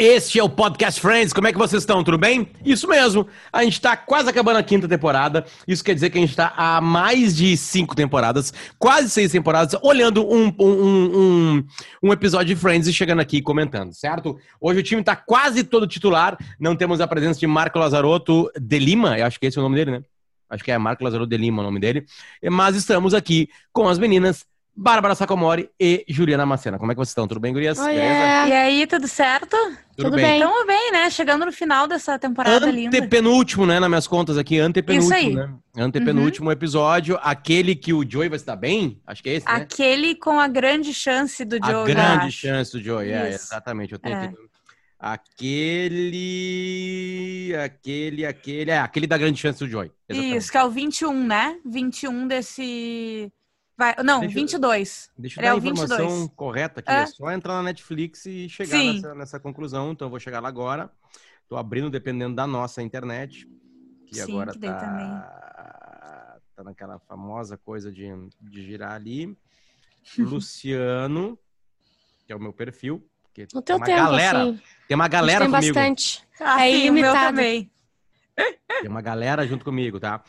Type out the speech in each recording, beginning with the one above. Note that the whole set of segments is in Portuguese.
Este é o Podcast Friends. Como é que vocês estão? Tudo bem? Isso mesmo. A gente está quase acabando a quinta temporada. Isso quer dizer que a gente está há mais de cinco temporadas, quase seis temporadas, olhando um, um, um, um episódio de Friends e chegando aqui comentando, certo? Hoje o time está quase todo titular. Não temos a presença de Marco Lazarotto de Lima. Eu acho que esse é o nome dele, né? Acho que é Marco Lazarotto de Lima o nome dele. Mas estamos aqui com as meninas Bárbara Sacomori e Juliana Macena. Como é que vocês estão? Tudo bem, gurias? Oi, E aí, tudo certo? Tudo, tudo bem. Estamos bem, né? Chegando no final dessa temporada Antepenúltimo, linda. Antepenúltimo, né? Nas minhas contas aqui, antepenúltimo, Isso aí. né? Antepenúltimo uhum. episódio, aquele que o Joey vai se dar bem? Acho que é esse, né? Aquele com a grande chance do Joey, A grande chance do Joey, é, exatamente. Eu tenho é. Aquele. Aquele, aquele. É, aquele da grande chance do Joy. Exatamente. Isso, que é o 21, né? 21 desse. Vai, não, deixa 22. deixa eu dar é a informação 22. correta aqui. É. é. só entrar na Netflix e chegar nessa, nessa, conclusão. Então eu vou chegar lá agora. Estou abrindo dependendo da nossa internet. Que Sim, agora que tá, tá naquela famosa coisa de, de girar ali. Luciano, que é o meu perfil. Que no teu tempo, galera, assim, Tem uma galera tem comigo. bastante. Ah, é ilimitado. também. Tem uma galera junto comigo, tá?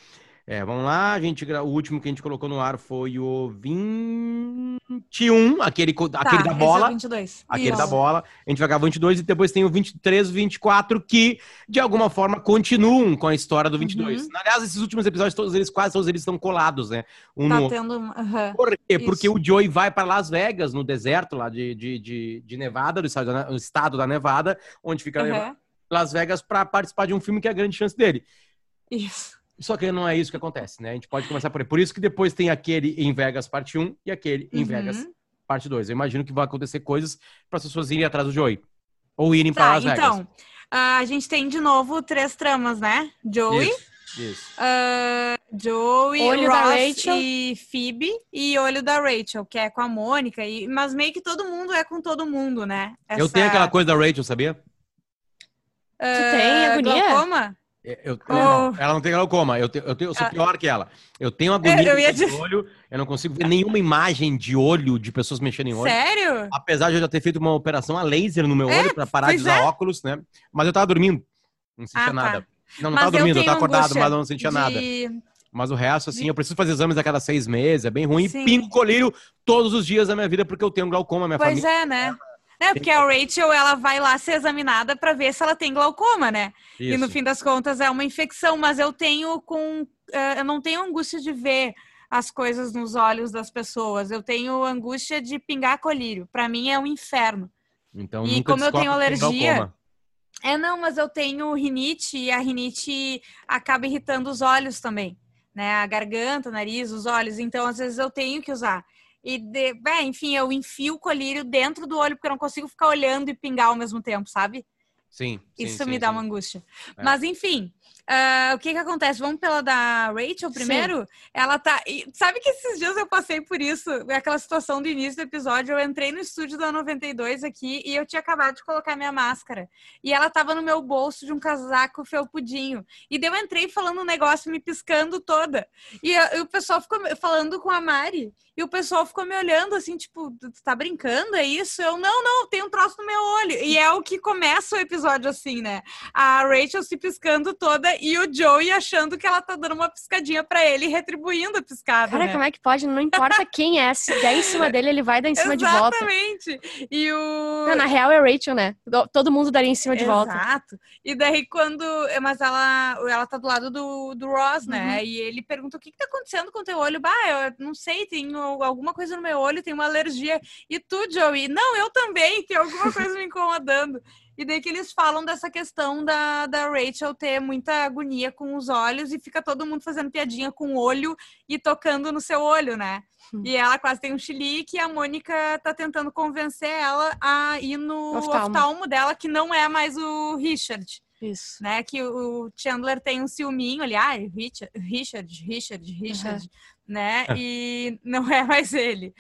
É, vamos lá, a gente, o último que a gente colocou no ar foi o 21, aquele, tá, aquele da bola. É 22. Aquele Isso. da bola. A gente vai gravar o 22 e depois tem o 23 e 24 que, de alguma forma, continuam com a história do 22. Uhum. Aliás, esses últimos episódios, todos eles, quase todos eles estão colados, né? Um tá no... tendo... Uhum. Por quê? Isso. Porque o Joey vai para Las Vegas, no deserto lá de, de, de, de Nevada, do estado, da, estado da Nevada, onde fica uhum. Las Vegas, para participar de um filme que é a grande chance dele. Isso. Só que não é isso que acontece, né? A gente pode começar por aí. Por isso que depois tem aquele em Vegas parte 1 e aquele em uhum. Vegas parte 2. Eu imagino que vai acontecer coisas para as pessoas irem atrás do Joey. Ou irem tá, para Las Vegas. Então, a gente tem de novo três tramas, né? Joey. Isso. Isso. Uh, Joey, olho Ross e Phoebe e olho da Rachel, que é com a Mônica, e, mas meio que todo mundo é com todo mundo, né? Essa... Eu tenho aquela coisa da Rachel, sabia? Uh, tu tem agonia? Glaucoma? É, eu, oh. não, ela não tem glaucoma. Eu, te, eu, te, eu sou ah. pior que ela. Eu tenho agonia é, de olho. Eu não consigo ver nenhuma imagem de olho de pessoas mexendo em olho. Sério? Apesar de eu já ter feito uma operação a laser no meu é? olho para parar de usar é? óculos, né? Mas eu tava dormindo. Não sentia ah, tá. nada. Não, não mas tava dormindo, eu, eu tava acordado, mas eu não sentia de... nada. Mas o resto, assim, eu preciso fazer exames a cada seis meses, é bem ruim. Sim. Pingo colírio todos os dias da minha vida porque eu tenho glaucoma, minha pois família. Pois é, né? É, porque a Rachel, ela vai lá ser examinada para ver se ela tem glaucoma, né? Isso. E no fim das contas é uma infecção, mas eu tenho com. Uh, eu não tenho angústia de ver as coisas nos olhos das pessoas. Eu tenho angústia de pingar colírio. Para mim é um inferno. Então, e como eu tenho alergia. É, não, mas eu tenho rinite e a rinite acaba irritando os olhos também, né? A garganta, o nariz, os olhos. Então, às vezes eu tenho que usar. E, de, é, enfim, eu enfio o colírio dentro do olho, porque eu não consigo ficar olhando e pingar ao mesmo tempo, sabe? Sim. Isso sim, me sim, dá sim. uma angústia. É. Mas, enfim, uh, o que que acontece? Vamos pela da Rachel primeiro? Ela tá. E, sabe que esses dias eu passei por isso? Aquela situação do início do episódio. Eu entrei no estúdio da 92 aqui e eu tinha acabado de colocar minha máscara. E ela tava no meu bolso de um casaco felpudinho. E daí eu entrei falando um negócio, me piscando toda. E, e o pessoal ficou falando com a Mari. E o pessoal ficou me olhando assim, tipo, tu tá brincando? É isso? Eu, não, não, tem um troço no meu olho. E é o que começa o episódio assim, né? A Rachel se piscando toda e o Joey achando que ela tá dando uma piscadinha para ele retribuindo a piscada. Cara, né? como é que pode? Não importa quem é. Se der em cima dele, ele vai dar em cima de volta. Exatamente. E o. Não, na real é Rachel, né? Todo mundo daria em cima de Exato. volta. Exato. E daí, quando. Mas ela, ela tá do lado do, do Ross, né? Uhum. E ele pergunta o que, que tá acontecendo com o teu olho. Bah, eu não sei, tenho alguma coisa no meu olho, tenho uma alergia. E tu, Joey? Não, eu também, tem alguma coisa me incomodando. E daí que eles falam dessa questão da, da Rachel ter muita agonia com os olhos e fica todo mundo fazendo piadinha com o olho e tocando no seu olho, né? Hum. E ela quase tem um chilique e a Mônica tá tentando convencer ela a ir no oftalmo. oftalmo dela, que não é mais o Richard. Isso. Né? Que o Chandler tem um ciúminho ali, ah, Richard, Richard, Richard, Richard, uhum. né? E não é mais ele.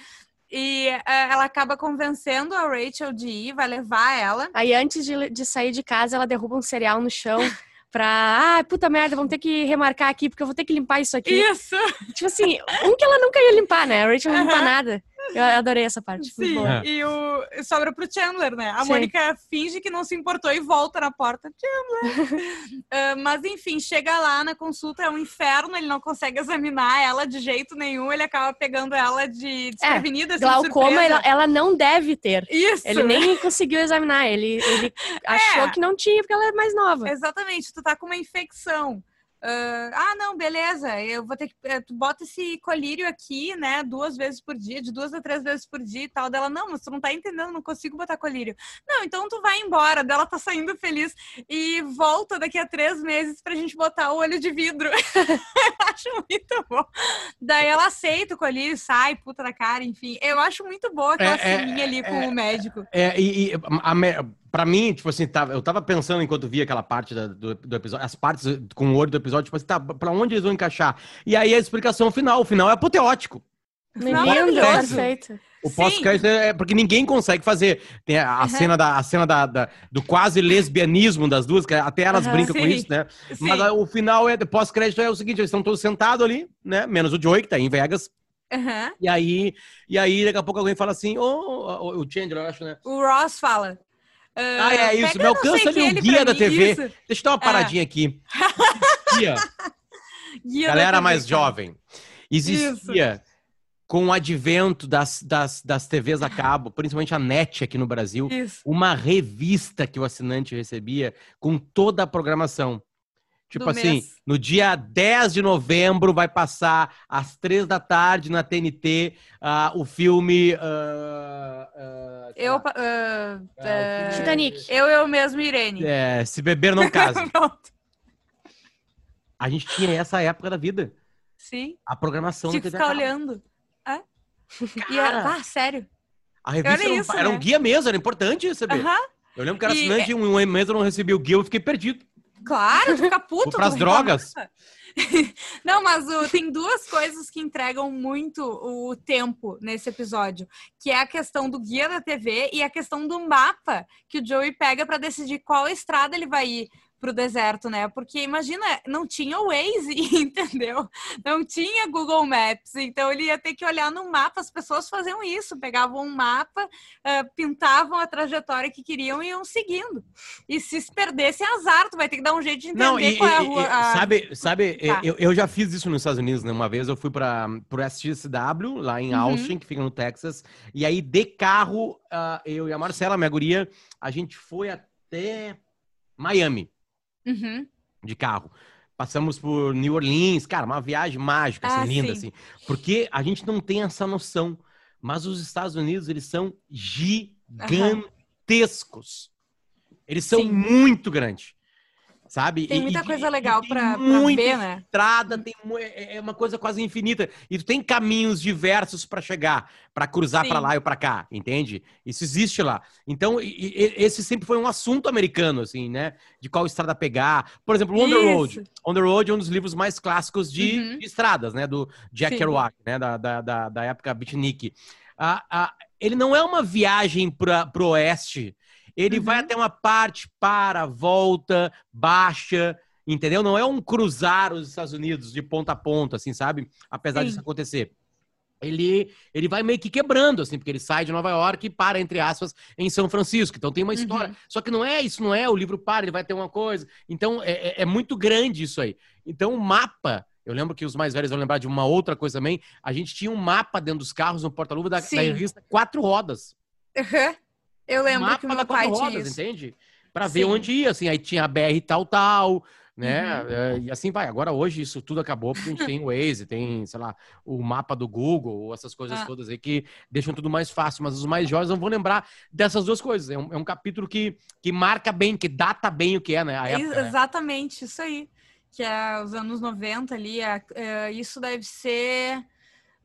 E uh, ela acaba convencendo a Rachel de ir, vai levar ela. Aí antes de, de sair de casa, ela derruba um cereal no chão. pra. Ah, puta merda, vamos ter que remarcar aqui, porque eu vou ter que limpar isso aqui. Isso! Tipo assim, um que ela nunca ia limpar, né? A Rachel não limpa nada. Eu adorei essa parte. Sim. É. e o sobra pro Chandler, né? A Sim. Mônica finge que não se importou e volta na porta. Chandler! Ah, mas enfim, chega lá na consulta, é um inferno, ele não consegue examinar ela de jeito nenhum, ele acaba pegando ela de desprevenida, assim, de Glaucoma, ela, ela não deve ter. Isso! Ele nem conseguiu examinar. Ele, ele achou que não tinha, porque ela é mais nova. Exatamente, tu tá com uma infecção. Ah, ah, não, beleza. Eu vou ter que. eh, Tu bota esse colírio aqui, né? Duas vezes por dia, de duas a três vezes por dia e tal. Dela, não, mas tu não tá entendendo, não consigo botar colírio. Não, então tu vai embora. Dela tá saindo feliz e volta daqui a três meses pra gente botar o olho de vidro. eu acho muito bom. Daí ela aceita o colírio, sai, puta da cara, enfim. Eu acho muito boa aquela É, é, ali com é, o médico. É, e, e a, pra mim, tipo assim, tava, eu tava pensando enquanto via aquela parte da- do, do episódio, as partes com o olho do episódio, tipo assim, tá, pra onde eles vão encaixar? E aí a explicação final, o final é apoteótico. Lindo, Maravilhoso. perfeito. O pós-crédito é é porque ninguém consegue fazer. Tem a, a Uhum. cena, da, a cena da, da- do quase lesbianismo das duas, que até elas Aham, brincam com sim. isso, né? Sim. Mas a- o final é pós-crédito é o seguinte: eles estão todos sentados ali, né? Menos o Joey, que tá em Vegas. Aham. E aí, e aí daqui a pouco alguém fala assim: Ô, o Chandler, eu acho, né? O Ross fala. Ah, é isso, me alcança ali o guia da mim, TV. isso. Deixa eu dar uma paradinha aqui. Existia, Guia da galera mais cara. jovem, existia com o advento das, das, das TVs a cabo, principalmente a NET aqui no Brasil, Isso. uma revista que o assinante recebia com toda a programação. Tipo Do assim, mês. no dia 10 de novembro vai passar às três da tarde na TNT ah, o filme. ah, sei Eu, o ah, filme- Titanic. eu, eu mesmo, Irene. É, se beber não casa. A gente tinha essa época da vida. Sim. A programação Tinha que ficar olhando. É? E era, ah, sério? a revista era era, um, isso, era um né? guia mesmo, era importante receber. Aham. Eu lembro que era E- assinante, um mês eu não recebi o guia, eu fiquei perdido. Claro, tu fica puto. Pras tu drogas. Não, mas o- tem duas coisas que entregam muito o tempo nesse episódio, que é a questão do guia da TV e a questão do mapa que o Joey pega pra decidir qual estrada ele vai ir pro deserto, né? Porque imagina, não tinha o Waze, entendeu? Não tinha Google Maps, então ele ia ter que olhar no mapa. As pessoas faziam isso, pegavam um mapa, ah, pintavam a trajetória que queriam e iam seguindo. E se se perdesse, é azar, tu vai ter que dar um jeito de entender Não, e, qual é a rua. e- a- sabe, sabe Tá. eu, eu já fiz isso nos Estados Unidos, né? Uma vez eu fui para pro SXW, lá em Uhum. Austin, que fica no Texas, e aí de carro, ah, eu e a Marcela, minha guria, a gente foi até Miami, Uhum. de carro. Passamos por New Orleans, cara, uma viagem mágica, assim, Ah, linda, sim. assim. Porque a gente não tem essa noção, mas os Estados Unidos, eles são gigantescos. Eles são Sim. muito grandes. Sabe? Tem muita e- coisa e legal muita ver, né? estrada, tem mu- é é uma coisa quase infinita. E tu tem caminhos diversos para chegar, para cruzar para lá e para cá, entende? Isso existe lá. Então, e- esse sempre foi um assunto americano, assim, né? De qual estrada pegar. Por exemplo, On the Road. On the Road é um dos livros mais clássicos de, Uhum. de estradas, né? Do Jack Sim. Kerouac, né? Da, da, da, da época beatnik. Ah, ah, ele não é uma viagem para pro oeste. Ele Uhum. vai até uma parte, para, volta, baixa, entendeu? Não é um cruzar os Estados Unidos de ponta a ponta, assim, sabe? Apesar Sim. disso acontecer. Ele, ele vai meio que quebrando, assim, porque ele sai de Nova York e para, entre aspas, em São Francisco. Então tem uma história. Uhum. Só que não é isso, não é. O livro para, ele vai ter uma coisa. Então é, é- é muito grande isso aí. Então o mapa. Eu lembro que os mais velhos vão lembrar de uma outra coisa também. A gente tinha um mapa dentro dos carros no porta-luva da, da revista Quatro Rodas. Uhum. Eu lembro mapa que meu da pai quatro tinha rodas, isso. entende? Pra ver onde ia, assim. Aí tinha a BR tal, tal, né? Uhum. É, E assim vai. Agora hoje isso tudo acabou porque a gente tem o Waze, tem, sei lá, o mapa do Google, essas coisas Ah. todas aí que deixam tudo mais fácil. Mas os mais jovens não vão lembrar dessas duas coisas. É um, é um capítulo que, que marca bem, que data bem o que é, né? Época, né? Exatamente, isso aí. Que é os anos 90 ali. é- é, isso deve ser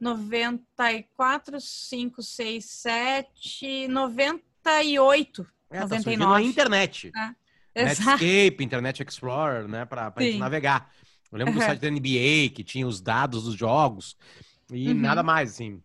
94, 5, 6, 7, 98. É, tá surgindo 99. a internet. Exato. Netscape, Internet Explorer, né? Pra, pra gente navegar. Eu lembro do Uhum. site da NBA, que tinha os dados dos jogos e Uhum. nada mais, assim.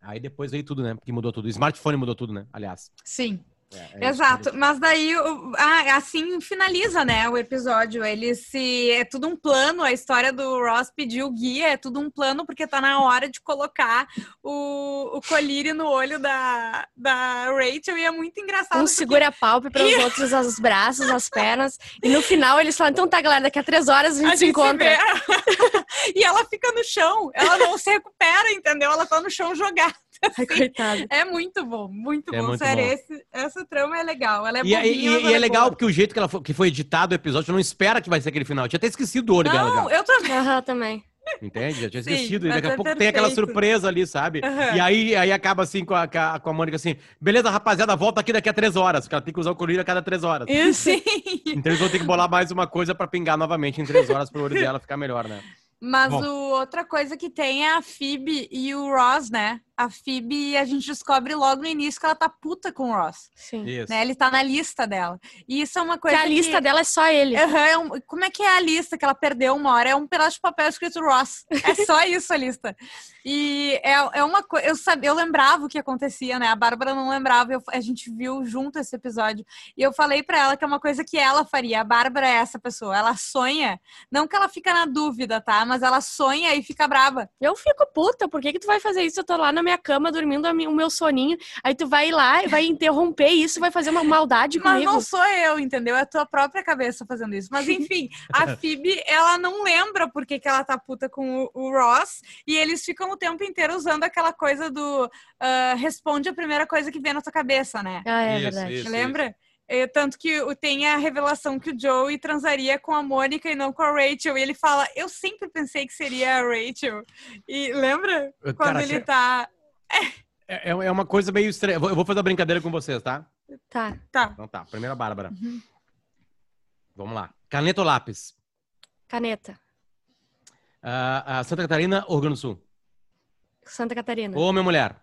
Aí depois veio tudo, né? Porque mudou tudo. O smartphone mudou tudo, né? Aliás. Sim. É, é Exato, isso. mas daí o- assim finaliza, né, o episódio. Ele se é tudo um plano, a história do Ross pediu o guia, é tudo um plano porque tá na hora de colocar o, o colírio no olho da, da Rachel e é muito engraçado. Um porque- segura a palpebra, os outros os braços, as pernas. E no final eles falam, então tá, galera, daqui a três horas a gente, a se gente encontra. vê. e ela fica no chão, ela não se recupera, entendeu? Ela tá no chão jogada. Ai, coitado. É muito bom, muito É bom. muito Sério, bom. esse- essa trama é legal. Ela é E, é- bobinha, e- e ela é legal boa. porque o jeito que, ela foi, que foi editado o episódio, você não espera que vai ser aquele final. Eu tinha até esquecido do olho dela Não, eu também. Aham, também. Entende? Já tinha Sim, esquecido. E daqui a é pouco tem aquela perfeito. surpresa ali, sabe? Aham. E aí, aí acaba assim com a, com a- Mônica assim: beleza, rapaziada, volta aqui daqui a três horas. Porque ela tem que usar o colírio a cada três horas. Sim. Então eles vão ter que bolar mais uma coisa pra pingar novamente em três horas pro olho dela ficar melhor, né? Mas Bom. o, outra coisa que tem é a Phoebe e o Ross, né? A Phoebe, a gente descobre logo no início que ela tá puta com o Ross. Sim. Isso. Né? Ele tá na lista dela. E isso é uma Porque coisa a lista que... dela é só ele. Aham, é um- Como é que é a lista que ela perdeu uma hora? É um pedaço de papel escrito Ross. É só isso a lista. E é, é uma coisa. Eu, sabia, eu lembrava o que acontecia, né? A Bárbara não lembrava. eu- a gente viu junto esse episódio. E eu falei pra ela que é uma coisa que ela faria. A Bárbara é essa pessoa. Ela sonha. Não que ela fica na dúvida, tá? Mas ela sonha e fica brava. Eu fico puta, por que que tu vai fazer isso? Eu tô lá na minha cama dormindo o meu soninho, aí tu vai lá e vai interromper isso, vai fazer uma maldade Mas comigo. não sou eu, entendeu? É a tua própria cabeça fazendo isso. Mas enfim, a Phoebe, ela não lembra por que, que ela tá puta com o, o Ross. E eles ficam o tempo inteiro usando aquela coisa do ah, responde a primeira coisa que vem na tua cabeça, né? Ah, é Isso, verdade. isso. Lembra? É, tanto que o- tem a revelação que o Joey transaria com a Mônica e não com a Rachel. E ele fala, eu sempre pensei que seria a Rachel. E lembra? Quando Cara, ele cê- tá... é, é uma coisa meio estranha. Eu vou- fazer uma brincadeira com vocês, tá? Tá. Tá. Então tá. Primeira Bárbara. Uhum. Vamos lá. Caneta ou lápis? Caneta. Ah, ah, Santa Catarina ou Rio Grande do Sul? Santa Catarina. Homem ou mulher?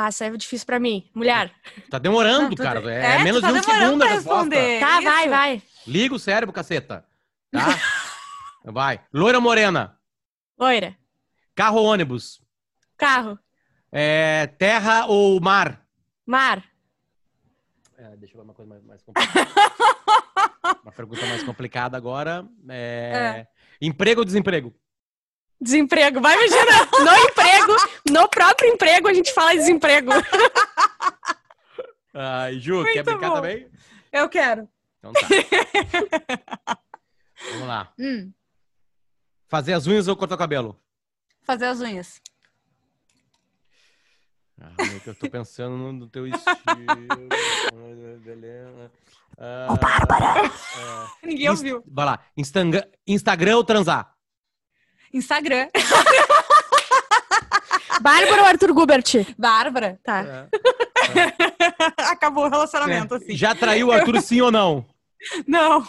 Ah, isso é difícil pra mim. Mulher. Tá demorando, Não, tu- cara. É, é, menos tá de um segundo a pra resposta. responder. Tá, isso. vai, vai. Liga o cérebro, caceta. Tá? Vai. Loira ou morena? Loira. Carro ou ônibus? Carro. É, terra ou mar? Mar. É, deixa eu ver uma coisa mais, mais complicada. uma pergunta mais complicada agora. É, Emprego ou desemprego? Desemprego. Vai imaginar. No emprego, no próprio emprego, a gente fala desemprego. Ai, Ju, quer Muito brincar bom. também? Eu quero. Então tá. Vamos lá. Hum, Fazer as unhas ou cortar o cabelo? fazer as unhas. Ah, eu tô pensando no, teu estilo. Beleza. Ah, é, Ninguém Inst- ouviu. Vai lá. Instagram, Instagram ou transar? Instagram. Bárbara ou Arthur Gubert? Bárbara. Tá. É. Acabou o relacionamento, assim. Já traiu o Arthur sim ou não? Não.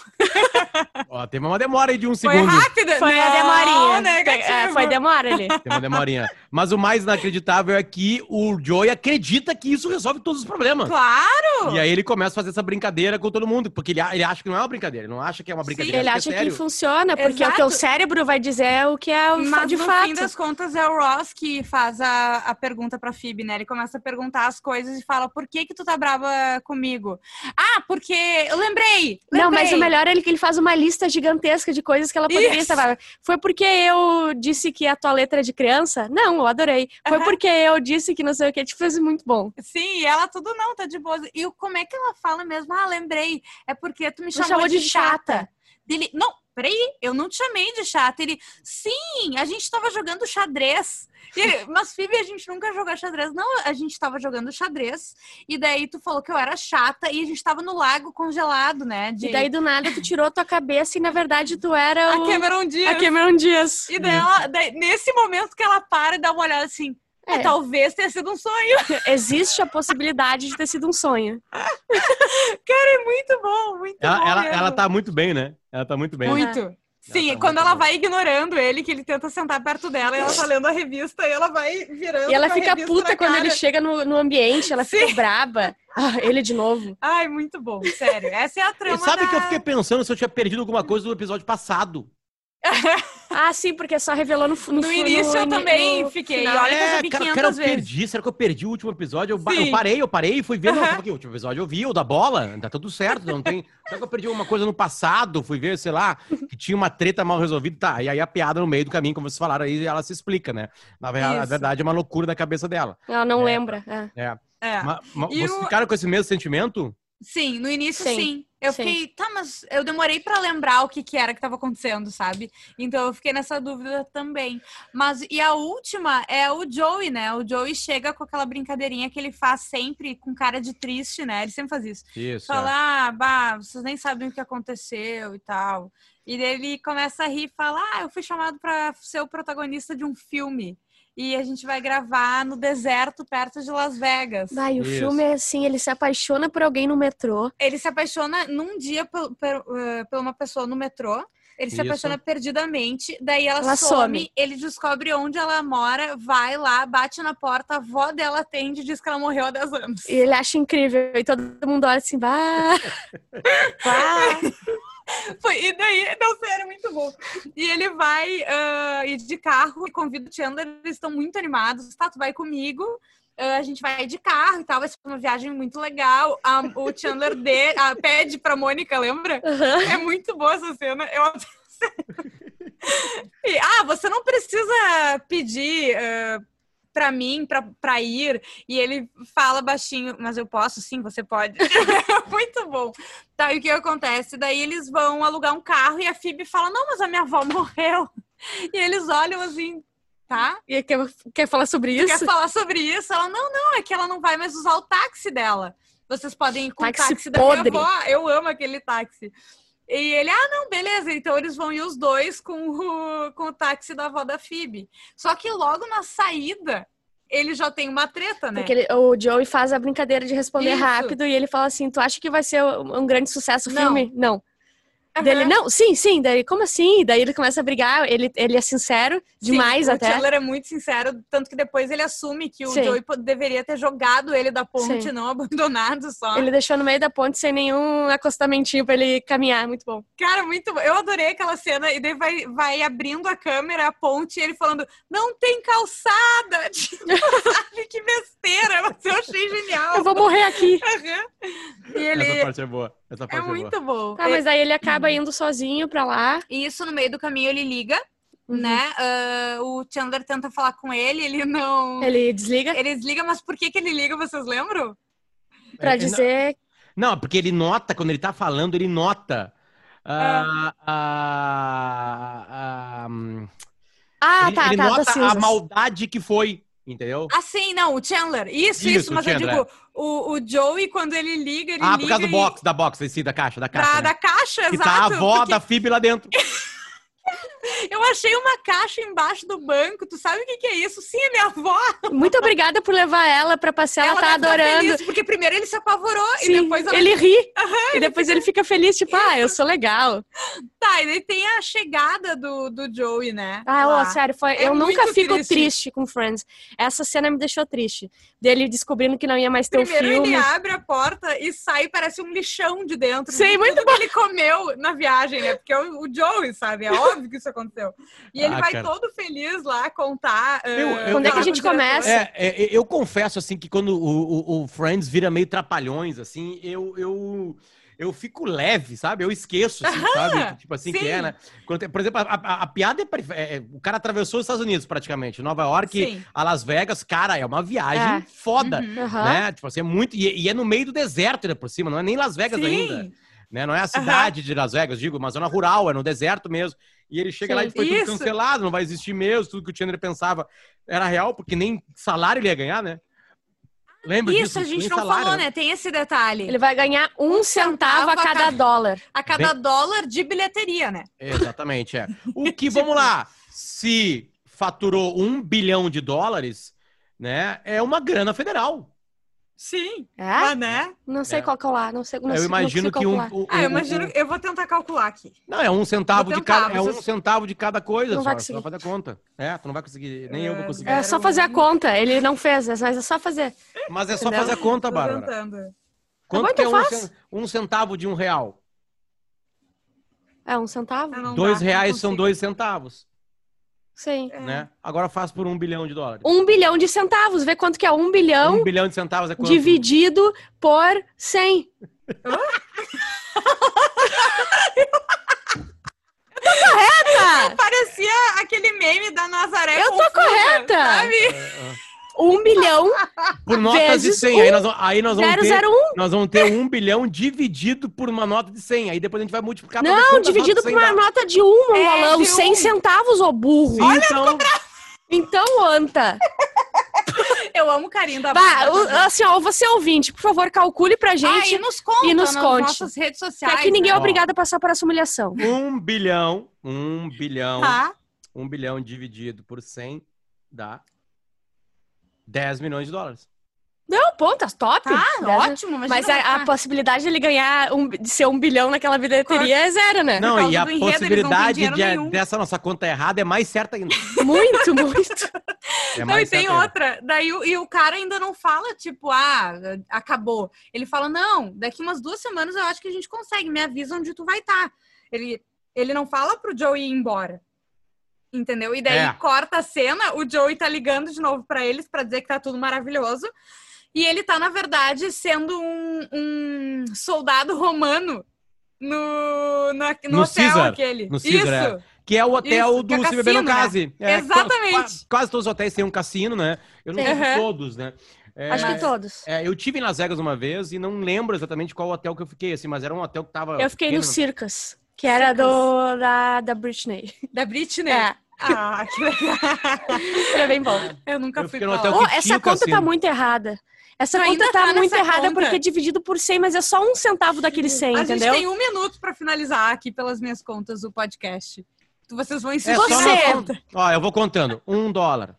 Ó, teve uma demora aí de um Foi segundo. rápida? Foi a Não, demorinha. negativo. É, foi demora ali. Tem uma demorinha. Mas o mais inacreditável é que o Joey acredita que isso resolve todos os problemas. Claro! E aí ele começa a fazer essa brincadeira com todo mundo, porque ele, a- ele acha que não é uma brincadeira, ele não acha que é uma brincadeira. Ele acha acha que é que funciona, porque Exato. o teu cérebro vai dizer o que é o Mas de no fato. fim das contas é o Ross que faz a, a pergunta pra Phoebe, né? Ele começa a perguntar as coisas e fala, por que que tu tá brava comigo? Ah, porque eu lembrei! Não, mas o lembrei. melhor é que ele faz uma lista gigantesca de coisas que ela poderia Isso. estar. Foi porque eu disse que a tua letra é de criança? Não, eu adorei. Foi Aham. porque eu disse que não sei o que. Tipo, fez muito bom. Sim, e ela tudo não, tá de boa. E como é que ela fala mesmo? Ah, lembrei. É porque tu me chamou, chamou de, de chata. chata. Dele, não, peraí, eu não te chamei de chata. Ele, sim, a gente tava jogando xadrez. Ele, mas, Phoebe, a gente nunca jogou xadrez. Não, a gente tava jogando xadrez. E daí tu falou que eu era chata e a gente tava no lago congelado, né? De... E daí, do nada, tu tirou a tua cabeça e, na verdade, tu era a o... Cameron Diaz. a Cameron Diaz. E daí, ela- daí, nesse momento que ela para e dá uma olhada assim, é, É. talvez tenha sido um sonho. Existe a possibilidade de ter sido um sonho. É muito bom, muito Ela, bom. ela, mesmo. ela tá muito bem, né? Ela tá muito bem. Muito. Sim, Ela tá quando ela vai ignorando ele, que ele tenta sentar perto dela e ela tá lendo a revista e ela vai virando. E ela fica puta quando cara. ele chega no, no ambiente, ela fica braba. Ah, ele de novo. Ai, muito bom, sério. Essa é a trama. E sabe da... que eu fiquei pensando se eu tinha perdido alguma coisa do episódio passado. Ah, sim, porque só revelou no no, No início eu no- também no fiquei, final. olha que eu já É, vi cara, 500 cara, eu vezes. perdi. Será que eu perdi o último episódio? Eu, eu parei, eu parei e fui ver. Não, o último episódio eu vi, o da bola. Tá tudo certo, não tem. Será que eu perdi alguma coisa no passado? Fui ver, sei lá, que tinha uma treta mal resolvida. Tá, e aí a piada no meio do caminho, como vocês falaram, aí ela se explica, né? Na ver- na Isso. verdade, é uma loucura da cabeça dela. Ela não É. lembra. é. É. É. Ma- ma- E vocês o- ficaram com esse mesmo sentimento? Sim, no início sim. Sim, Eu sim. fiquei, tá, mas eu demorei pra lembrar o que que era que tava acontecendo, sabe? Então eu fiquei nessa dúvida também. Mas e a última é o Joey, né? O Joey chega com aquela brincadeirinha que ele faz sempre com cara de triste, né? Ele sempre faz isso. Isso. Fala, é. ah, bah, vocês nem sabem o que aconteceu e tal. E daí ele começa a rir e fala, ah, eu fui chamado pra ser o protagonista de um filme. E a gente vai gravar no deserto, perto de Las Vegas. Vai, o Isso. filme é assim, ele se apaixona por alguém no metrô. Ele se apaixona num dia por, por, eh, por uma pessoa no metrô. Ele se Isso. apaixona perdidamente, daí ela, Ela some, some. ele descobre onde ela mora, vai lá, bate na porta, a avó dela atende e diz que ela morreu há 10 anos. E ele acha incrível. E todo mundo olha assim, bah, bah. Foi, e daí, não, sério, muito bom. E ele vai ah, ir de carro e convida o Chandler, eles estão muito animados. Tá, tu vai comigo, ah, a gente vai de carro e tal, vai ser uma viagem muito legal. A- o Chandler de, ah, pede pra Mônica, lembra? Aham. É muito boa essa cena. Eu. E, ah, você não precisa pedir uh, para mim pra ir. E ele fala baixinho, mas eu posso, sim, você pode. muito bom. Tá, e o que acontece? Daí eles vão alugar um carro e a Phoebe fala: Não, mas a minha avó morreu. E eles olham assim, tá? E quer, quer falar sobre isso? quer falar sobre isso? Ela, não, não, é que ela não vai mais usar o táxi dela. Vocês podem ir com Táxi o táxi da podre. minha avó. Eu amo aquele táxi. E ele, ah, não, beleza. Então eles vão ir os dois com o, com o táxi da avó da Phoebe. Só que logo na saída, ele já tem uma treta, né? Porque ele- o Joey faz a brincadeira de responder Isso. rápido e ele fala assim: Tu acha que vai ser um grande sucesso o filme? Não. Aham. Dele, não, sim, sim. Daí, como assim? Daí ele começa a brigar, ele, ele é sincero demais Sim, até. O Chandler é muito sincero, tanto que depois ele assume que o Sim. Joey deveria ter jogado ele da ponte, Sim. não abandonado só. Ele deixou no meio da ponte sem nenhum acostamentinho pra ele caminhar. Muito bom. Cara, muito bom. Eu adorei aquela cena. E daí vai, vai abrindo a câmera, a ponte, e ele falando: não tem calçada. Tipo, sabe que besteira. Mas eu achei genial. Eu vou morrer aqui. Aham. E ele. Essa parte é boa. Essa É parte é, muito bom. Tá, mas aí ele acaba indo sozinho pra lá. E isso no meio do caminho ele liga, Uhum. né? Ah, o Chandler tenta falar com ele, ele não. Ele desliga Ele desliga, mas por que, que ele liga, vocês lembram? pra É, dizer. Não, porque ele nota, quando ele tá falando, ele nota. ah, ah, ah, hum, Ah, ele, tá, ele tá, nota a maldade que foi, entendeu? Ah, sim, não, o Chandler. Isso, isso, Isso, mas eu Chandler, digo, o, o Joey, quando ele liga, ele ah, liga. por causa do e- box, da box, sim, da caixa, da caixa. Da, né? da caixa, Que exato. tá a avó porque da Phoebe lá dentro. Eu achei uma caixa embaixo do banco. Tu sabe o que, que é isso? Sim, é minha avó. Muito obrigada por levar ela pra passear. Ela, tá deve estar adorando. feliz, porque primeiro ele se apavorou Sim, e depois ela ele ri. e depois ele fica feliz, tipo, ah, eu sou legal. tá. E daí tem a chegada do, do Joey, né? Ah, ô, sério, foi... É eu nunca fico triste. triste. com Friends. Essa cena me deixou triste. Dele descobrindo que não ia mais ter o Primeiro filme. ele abre a porta e sai, parece um lixão de dentro. Sei, de muito que ele comeu na viagem, né? Porque é o, o Joey, sabe? É óbvio que isso aconteceu. E ele Ah, vai cara. todo feliz lá contar. Eu- ah, eu- Quando é que a gente o começa? É, é, eu confesso, assim, que quando o, o- o Friends vira meio trapalhões, assim, eu, eu, eu fico leve, sabe? Eu esqueço, assim, sabe? Tipo assim que sim. é, né? Quando por exemplo, a, a- a piada é, é- é- O cara atravessou os Estados Unidos, praticamente. Nova York Sim. a Las Vegas, cara, é uma viagem É. foda, Uhum. Né? Tipo assim, é muito... E, e é no meio do deserto, né, por cima. Não é nem Las Vegas ainda. Sim. né? Não é a cidade de Las Vegas, digo, uma zona rural, é no deserto mesmo. E ele chega lá e Sim, foi tudo isso. cancelado, não vai existir mesmo, tudo que o Chandler pensava era real, porque nem salário ele ia ganhar, né? Lembra Isso, disso? a gente não salário, falou, né? Tem esse detalhe. Ele vai ganhar um, centavo a cada dólar. A cada dólar de bilheteria, né? Exatamente, é. O que, vamos lá, se faturou um bilhão de dólares, né, é uma grana federal. Sim. É? Ah, né? Não sei É. calcular, não sei, não eu sei, imagino não que consigo um... calcular. o- Ah, eu imagino. o- Eu vou tentar calcular aqui. Não, é um centavo de cada, é um centavo de cada coisa, Não só, vai só conseguir. fazer a conta. É, tu não vai conseguir, nem eu vou conseguir. É só fazer a conta. Ele não fez, mas é só fazer. Mas é só Entendeu? fazer a conta, Tô Bárbara. tentando. Quanto bom, que é então um, um centavo de um real? É um centavo? Não Dois dá, reais são dois centavos, Sim. É. né? Agora faz por um bilhão de dólares. Um bilhão de centavos. Vê quanto que é um bilhão Um bilhão de centavos é quanto? dividido por 100. correta! Parecia aquele meme da Nazaré Eu tô correta! Sabe? É, Um bilhão Por notas de Vezes 100. Aí nós, vamos- aí nós vamos ter... 001. Nós vamos ter um bilhão dividido por uma nota de 100. Aí depois a gente vai multiplicar pra Não, dividido por 100 uma dá. nota de um, É, de 100 um. centavos, ô burro. Sim, então, Então, Anta. Eu amo o carinho da Bah, o- assim, ó, você ouvinte, por favor, calcule pra Ah, gente. e nos conta e nos nas conte. nossas redes que sociais. aqui ninguém é Ó. obrigado a passar por essa humilhação. um bilhão, um bilhão, Tá? um bilhão dividido por 100 dá 10 milhões de dólares. Não, pô, tá top. Tá, Dez- ótimo. Mas, a, a possibilidade de ele ganhar, um, de ser um bilhão naquela bilheteria é zero, né? Não, e a enredo, não possibilidade de- dessa nossa conta errada é mais certa ainda. Muito, muito. É Não, e tem ainda. outra. Daí o- e o cara ainda não fala, tipo, ah, acabou. Ele fala, não, daqui umas duas semanas eu acho que a gente consegue. Me avisa onde tu vai estar. Ele, ele não fala pro Joey ir embora. Entendeu? E daí É. corta a cena, o Joey tá ligando de novo pra eles pra dizer que tá tudo maravilhoso. E ele tá, na verdade, sendo um, um soldado romano no, na- no, No hotel Caesar. aquele. No Caesar, Isso. Que é o hotel Isso, é do Se Beber Não cassino, né? Case. É, Exatamente. qua- Quase todos os hotéis têm um cassino, né? Eu não Aham. todos, né? É, Acho que todos. é, eu tive em Las Vegas uma vez e não lembro exatamente qual hotel que eu fiquei, assim, mas era um hotel que tava. Eu fiquei no pequeno. Circus, que era do, da, da Britney. Da Britney. É, Ah, que legal. era bem bom. Eu nunca Eu fui pra lá. Oh, essa o conta tá cassino. muito errada. Essa Tu conta tá, tá muito errada conta? porque é dividido por 100, mas é só um centavo daquele 100, A entendeu? gente tem um minuto pra finalizar aqui pelas minhas contas do podcast. Vocês vão É insistir só Você- Ó, eu vou contando. Um dólar.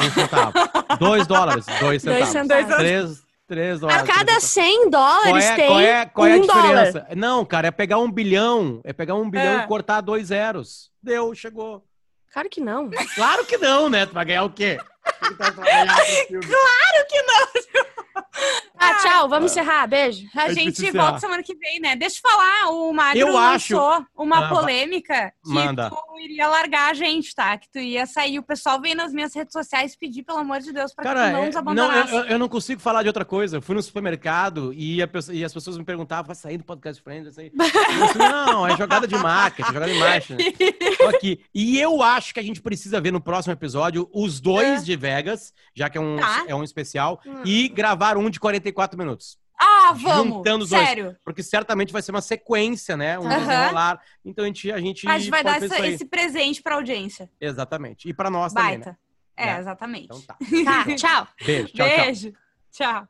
Um centavo. Dois dólares. Dois centavos. centavos. Três, três A cada três centavos. 100 dólares Qual é, tem qual é, qual é a um dólar. diferença? Não, cara, é pegar um bilhão. É pegar um bilhão É. e cortar dois zeros. Deu, chegou. Claro que não. Claro que não, né? Tu vai ganhar o quê? Ganhar pro filme. Ah, tchau, vamos encerrar. Beijo. A A gente volta semana que vem, né? Deixa eu falar, o Magro Eu acho- lançou uma Ah, polêmica que Manda. tu iria largar a gente, tá? Que tu ia sair. O pessoal veio nas minhas redes sociais pedir, pelo amor de Deus, pra que Cara, tu não é- nos não, abandonasse. eu, eu não consigo falar de outra coisa. Eu fui no supermercado e, a e as pessoas me perguntavam, vai sair do podcast Friends? Disse, não, é jogada de marketing, jogada de marketing. Tô aqui. E eu acho que a gente precisa ver no próximo episódio os dois de Vegas, já que é um, Tá. é um especial, e gravar um de 44 minutos. Ah, vamos! Juntando os dois. Sério. Porque certamente vai ser uma sequência, né? Um desenrolar. Então a gente, a gente, vai dar essa- esse presente pra audiência. Exatamente. E pra nós também, né? Baita. É, Né? exatamente. Então tá. Tá, tchau. Beijo. Tchau, tchau. Beijo. tchau.